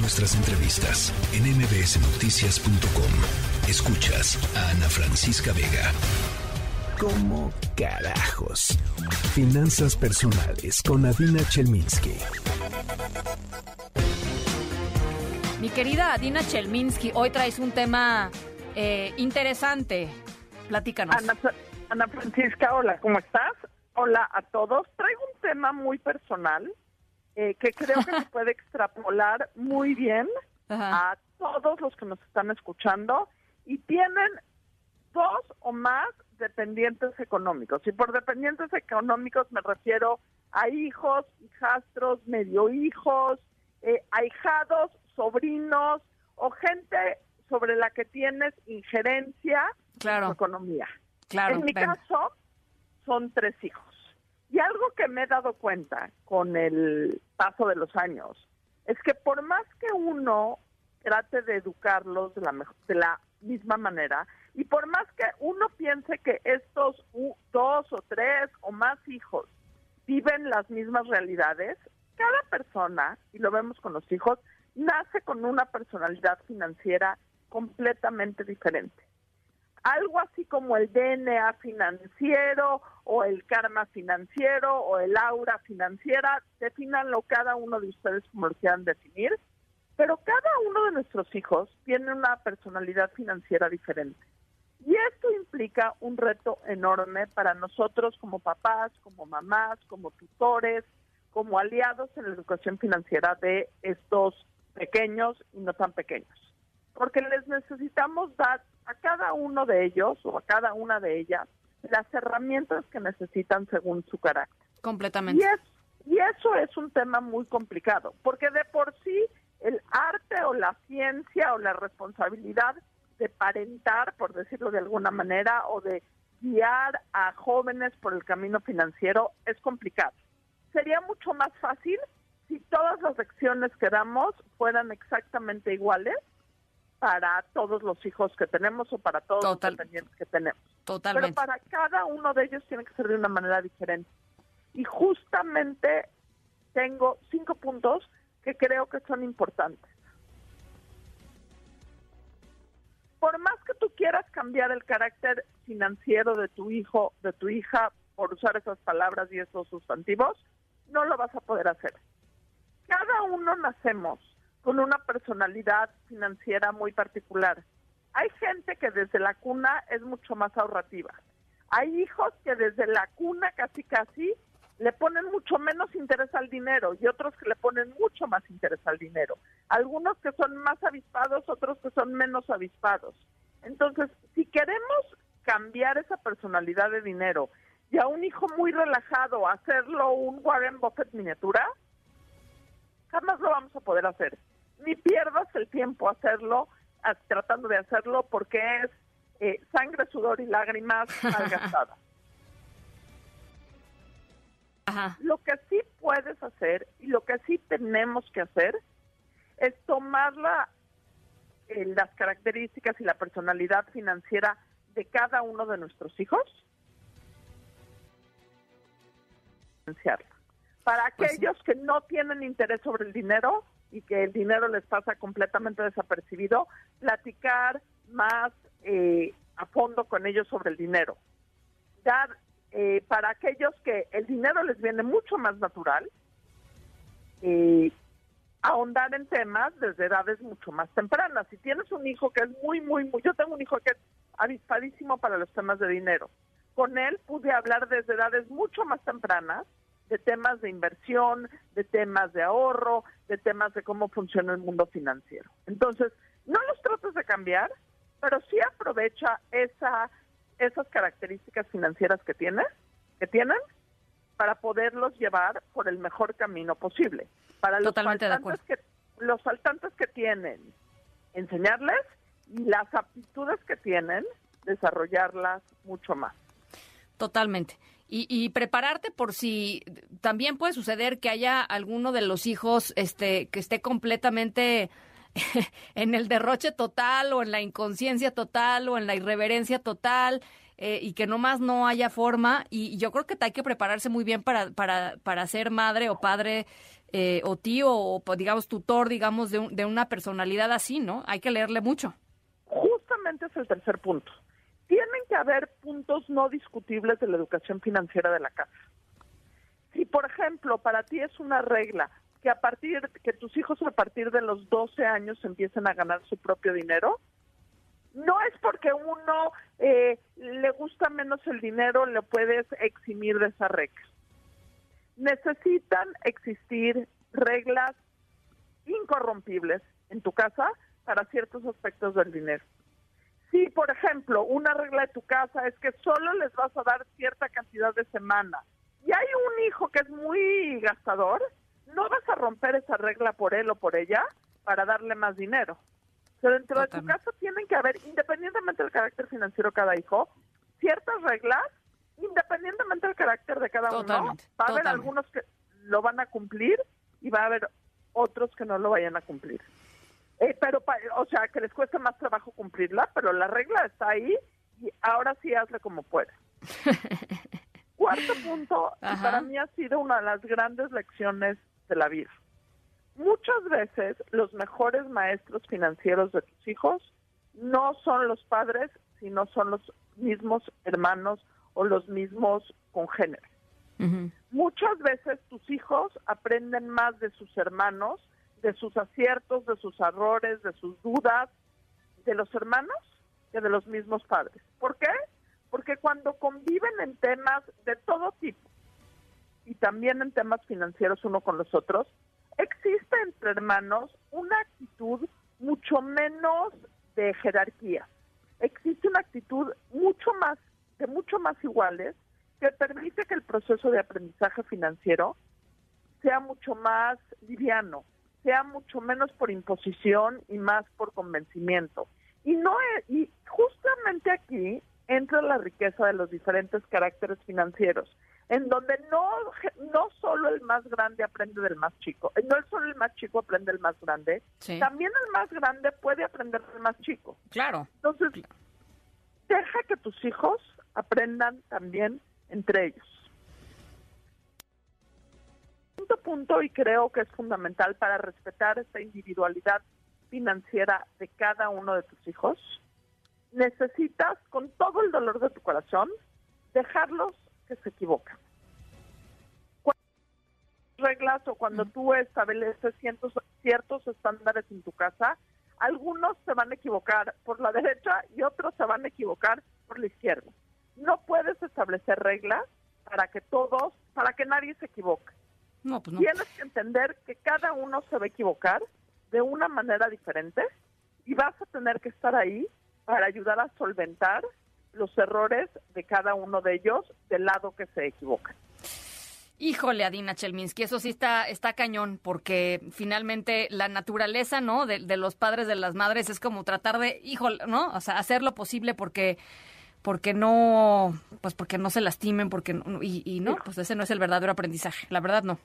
nuestras entrevistas en mbsnoticias.com. Escuchas a Ana Francisca Vega. ¿Cómo carajos? Finanzas personales con Adina Chelminsky. Mi querida Adina Chelminsky, hoy traes un tema eh, interesante. Platícanos. Ana, Ana Francisca, hola, ¿cómo estás? Hola a todos. Traigo un tema muy personal eh, que creo que se puede extrapolar muy bien a todos los que nos están escuchando y tienen dos o más dependientes económicos. Y por dependientes económicos me refiero a hijos, hijastros, medio hijos, eh, ahijados, sobrinos o gente sobre la que tienes injerencia en tu economía. Claro, en mi caso, son tres hijos. Y algo que me he dado cuenta con el paso de los años es que por más que uno trate de educarlos de la, de la misma manera y por más que uno piense que estos dos o tres o más hijos viven las mismas realidades, cada persona, y lo vemos con los hijos, nace con una personalidad financiera completamente diferente algo así como el DNA financiero o el karma financiero o el aura financiera, definanlo cada uno de ustedes como lo quieran definir, pero cada uno de nuestros hijos tiene una personalidad financiera diferente. Y esto implica un reto enorme para nosotros como papás, como mamás, como tutores, como aliados en la educación financiera de estos pequeños y no tan pequeños. Porque les necesitamos dar a cada uno de ellos o a cada una de ellas las herramientas que necesitan según su carácter. Completamente. Y, y eso es un tema muy complicado, porque de por sí el arte o la ciencia o la responsabilidad de parentar, por decirlo de alguna manera, o de guiar a jóvenes por el camino financiero es complicado. Sería mucho más fácil si todas las lecciones que damos fueran exactamente iguales para todos los hijos que tenemos o para todos los dependientes que tenemos. Totalmente. Pero para cada uno de ellos tiene que ser de una manera diferente. Y justamente tengo cinco puntos que creo que son importantes. Por más que tú quieras cambiar el carácter financiero de tu hijo, de tu hija, por usar esas palabras y esos sustantivos, no lo vas a poder hacer. Cada uno nacemos con una personalidad financiera muy particular. Hay gente que desde la cuna es mucho más ahorrativa. Hay hijos que desde la cuna casi casi le ponen mucho menos interés al dinero y otros que le ponen mucho más interés al dinero. Algunos que son más avispados, otros que son menos avispados. Entonces, si queremos cambiar esa personalidad de dinero y a un hijo muy relajado hacerlo un Warren Buffett miniatura, jamás lo vamos a poder hacer. Ni pierdas el tiempo hacerlo, tratando de hacerlo, porque es eh, sangre, sudor y lágrimas malgastadas. Lo que sí puedes hacer y lo que sí tenemos que hacer es tomar eh, las características y la personalidad financiera de cada uno de nuestros hijos, para pues aquellos que no tienen interés sobre el dinero, y que el dinero les pasa completamente desapercibido, platicar más eh, a fondo con ellos sobre el dinero. Dar, eh, para aquellos que el dinero les viene mucho más natural, eh, ahondar en temas desde edades mucho más tempranas. Si tienes un hijo que es muy, muy, muy, yo tengo un hijo que es avispadísimo para los temas de dinero. Con él pude hablar desde edades mucho más tempranas de temas de inversión, de temas de ahorro, de temas de cómo funciona el mundo financiero. Entonces, no los trates de cambiar, pero sí aprovecha esa, esas características financieras que tiene, que tienen, para poderlos llevar por el mejor camino posible. Para los faltantes que los faltantes que tienen, enseñarles y las aptitudes que tienen, desarrollarlas mucho más. Totalmente. Y, prepararte por si también puede suceder que haya alguno de los hijos este, que esté completamente en el derroche total o en la inconsciencia total o en la irreverencia total eh, y que nomás no haya forma. Y yo creo que hay que prepararse muy bien para, para, para ser madre o padre eh, o tío o digamos tutor, digamos, de, de una personalidad así, ¿no? Hay que leerle mucho. Justamente es el tercer punto. Tienen que haber puntos no discutibles de la educación financiera de la casa. Si, por ejemplo, para ti es una regla que a partir que tus hijos a partir de los 12 años empiecen a ganar su propio dinero, no es porque uno eh, le gusta menos el dinero, le puedes eximir de esa regla. Necesitan existir reglas incorrompibles en tu casa para ciertos aspectos del dinero. Si, por ejemplo, una regla de tu casa es que solo les vas a dar cierta cantidad de semana y hay un hijo que es muy gastador, no vas a romper esa regla por él o por ella para darle más dinero. Pero dentro de tu casa tienen que haber, independientemente del carácter financiero de cada hijo, ciertas reglas, independientemente del carácter de cada uno. Va a haber algunos que lo van a cumplir y va a haber otros que no lo vayan a cumplir. Eh, pero, o sea, que les cueste más trabajo cumplirla, pero la regla está ahí y ahora sí hazle como puedas. Cuarto punto, y para mí ha sido una de las grandes lecciones de la vida. Muchas veces los mejores maestros financieros de tus hijos no son los padres, sino son los mismos hermanos o los mismos congéneres. Muchas veces tus hijos aprenden más de sus hermanos, de sus aciertos, de sus errores, de sus dudas, de los hermanos que de los mismos padres. ¿Por qué? Porque cuando conviven en temas de todo tipo y también en temas financieros uno con los otros, existe entre hermanos una actitud mucho menos de jerarquía. Existe una actitud mucho más, de mucho más iguales, que permite que el proceso de aprendizaje financiero sea mucho más liviano, sea mucho menos por imposición y más por convencimiento. Y no y justamente aquí entra la riqueza de los diferentes caracteres financieros, en donde no, no solo el más grande aprende del más chico, no solo el más chico aprende del más grande, también el más grande puede aprender del más chico. Claro. Entonces, deja que tus hijos aprendan también entre ellos. Punto punto y creo que es fundamental para respetar esta individualidad financiera de cada uno de tus hijos necesitas, con todo el dolor de tu corazón, dejarlos que se equivoquen. Cuando reglas o cuando tú estableces ciertos, ciertos estándares en tu casa, algunos se van a equivocar por la derecha y otros se van a equivocar por la izquierda. No puedes establecer reglas para que todos, para que nadie se equivoque. No, pues no. Tienes que entender que cada uno se va a equivocar de una manera diferente y vas a tener que estar ahí para ayudar a solventar los errores de cada uno de ellos del lado que se equivoca. Híjole, Adina Chelminsky, eso sí está, está cañón, porque finalmente la naturaleza, ¿no? De, los padres, de las madres, es como tratar de, híjole, ¿no? O sea, hacer lo posible porque porque no, pues porque no se lastimen, porque y, y no, pues ese no es el verdadero aprendizaje, la verdad no.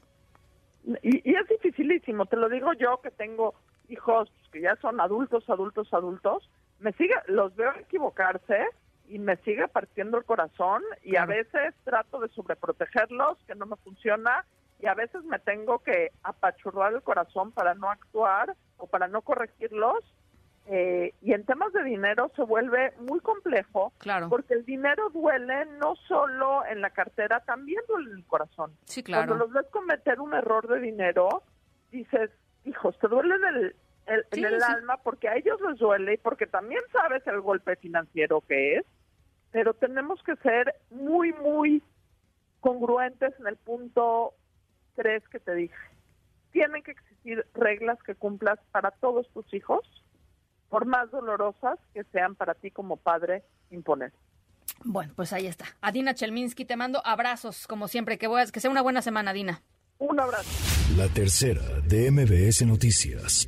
Y, y es dificilísimo, te lo digo yo que tengo hijos que ya son adultos, adultos, adultos, me sigue, los veo equivocarse y me sigue partiendo el corazón y a veces trato de sobreprotegerlos, que no me funciona, y a veces me tengo que apachurrar el corazón para no actuar o para no corregirlos. Eh, y en temas de dinero se vuelve muy complejo, claro. porque el dinero duele no solo en la cartera, también duele en el corazón. Sí, claro. Cuando los ves cometer un error de dinero, dices, hijos, te duele en el, en el alma porque a ellos les duele y porque también sabes el golpe financiero que es, pero tenemos que ser muy, muy congruentes en el punto 3 que te dije. Tienen que existir reglas que cumplas para todos tus hijos, por más dolorosas que sean para ti como padre imponer. Bueno, pues ahí está. Adina Chelminsky, te mando abrazos, como siempre. Que, que sea una buena semana, Adina. Un abrazo. La tercera de MBS Noticias.